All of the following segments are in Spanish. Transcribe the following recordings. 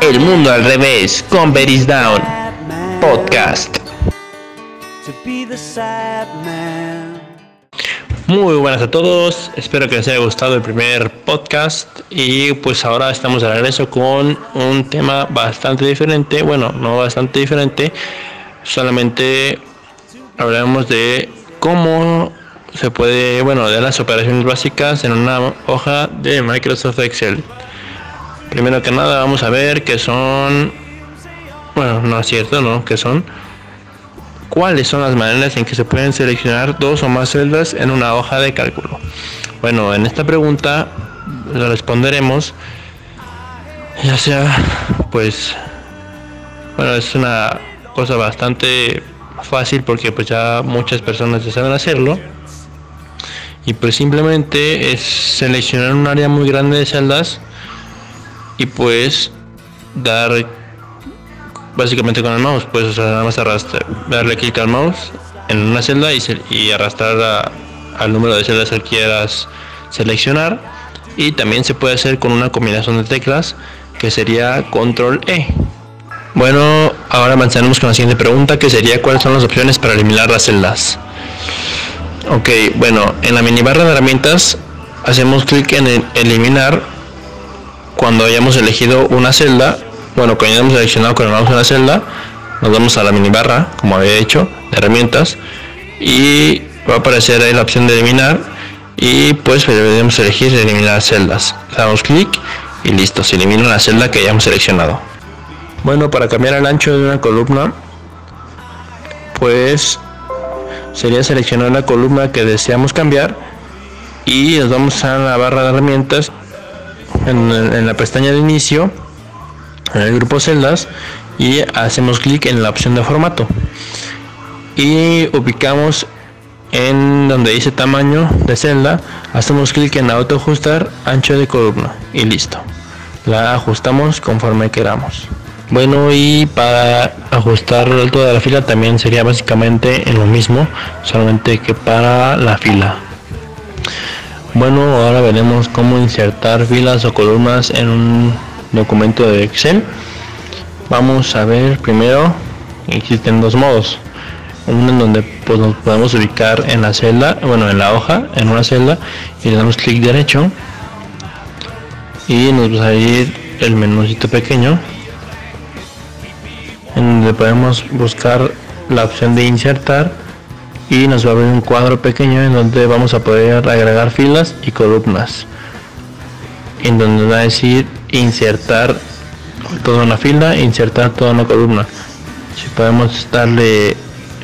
El mundo al revés con Beris Down Podcast. Muy buenas a todos, espero que les haya gustado el primer podcast y pues ahora estamos de regreso con un tema bastante diferente, bueno, no bastante diferente, solamente hablaremos de cómo se puede, bueno, de las operaciones básicas en una hoja de Microsoft Excel. Primero que nada vamos a ver qué son, bueno, no es cierto, ¿no? Que son, cuáles son las maneras en que se pueden seleccionar dos o más celdas en una hoja de cálculo. Bueno, en esta pregunta lo responderemos, ya sea, pues, bueno, es una cosa bastante fácil porque pues ya muchas personas ya saben hacerlo y pues simplemente es seleccionar un área muy grande de celdas y pues dar básicamente con el mouse pues nada más arrastrar darle clic al mouse en una celda y, y arrastrar al número de celdas que quieras seleccionar. Y también se puede hacer con una combinación de teclas que sería control E. Bueno ahora avanzaremos con la siguiente pregunta que sería cuáles son las opciones para eliminar las celdas. Ok bueno en la mini barra de herramientas hacemos clic en eliminar cuando hayamos elegido una celda, bueno, cuando hayamos seleccionado con el mouse una celda, nos vamos a la mini barra, como había hecho, de herramientas, y va a aparecer ahí la opción de eliminar, y pues debemos elegir eliminar celdas. Damos clic y listo, se elimina la celda que hayamos seleccionado. Bueno, para cambiar el ancho de una columna, pues sería seleccionar la columna que deseamos cambiar y nos vamos a la barra de herramientas en, la pestaña de inicio, en el grupo celdas y hacemos clic en la opción de formato. Y ubicamos en donde dice tamaño de celda hacemos clic en auto ajustar ancho de columna y listo. La ajustamos conforme queramos. Bueno y para ajustar el alto de la fila también sería básicamente en lo mismo solamente que para la fila bueno, ahora veremos cómo insertar filas o columnas en un documento de Excel. Vamos a ver primero, existen dos modos. Uno en donde pues, nos podemos ubicar en la celda, bueno, en la hoja, en una celda, y le damos clic derecho. Y nos va a ir el menucito pequeño, en donde podemos buscar la opción de insertar y nos va a abrir un cuadro pequeño en donde vamos a poder agregar filas y columnas en donde va a decir insertar toda una fila insertar toda una columna. Si podemos darle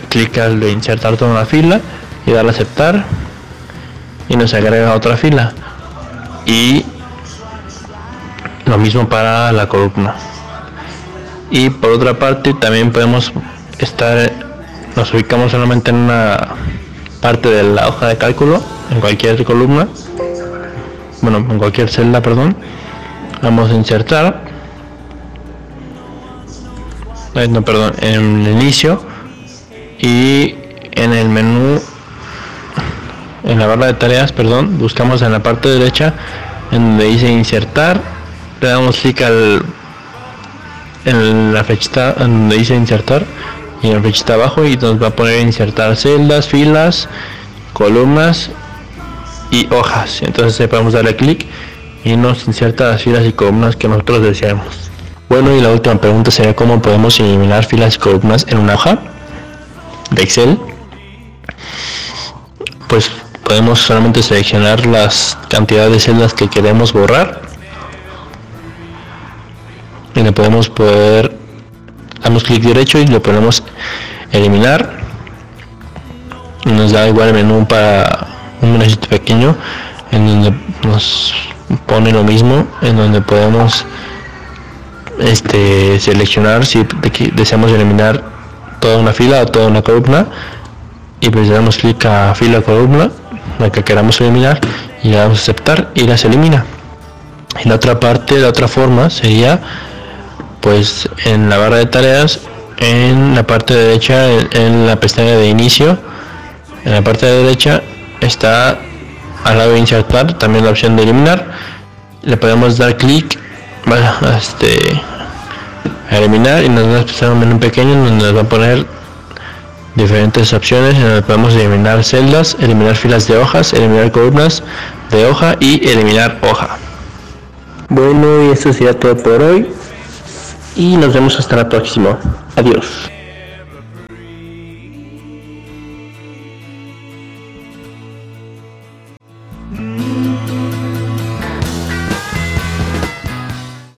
clic al de insertar toda una fila y darle a aceptar y nos agrega otra fila. Y lo mismo para la columna. Y por otra parte también podemos estar nos ubicamos solamente en una parte de la hoja de cálculo, en cualquier columna, bueno, en cualquier celda, perdón. Vamos a insertar, no, perdón, en el inicio y en el menú, en la barra de tareas, perdón, buscamos en la parte derecha en donde dice insertar, le damos clic al en la flechita en donde dice insertar y en flechita abajo y nos va a poner insertar celdas, filas, columnas y hojas. Entonces podemos darle clic y nos inserta las filas y columnas que nosotros deseamos. Bueno, y la última pregunta sería cómo podemos eliminar filas y columnas en una hoja de Excel. Pues podemos solamente seleccionar las cantidades de celdas que queremos borrar y le podemos poder damos clic derecho y lo ponemos eliminar. Nos da igual el menú para un menúcito pequeño en donde nos pone lo mismo en donde podemos este seleccionar si deseamos eliminar toda una fila o toda una columna. Y pues damos clic a fila columna la que queramos eliminar y le damos aceptar y las elimina. Y la otra parte la otra forma sería pues en la barra de tareas en la parte derecha en la pestaña de inicio en la parte de derecha está al lado de insertar también la opción de eliminar le podemos dar clic este, a eliminar y nos va a empezar un menú pequeño donde nos va a poner diferentes opciones en donde podemos eliminar celdas, eliminar filas de hojas, eliminar columnas de hoja y eliminar hoja. Bueno, y esto sería todo por hoy. Y nos vemos hasta la próxima. Adiós.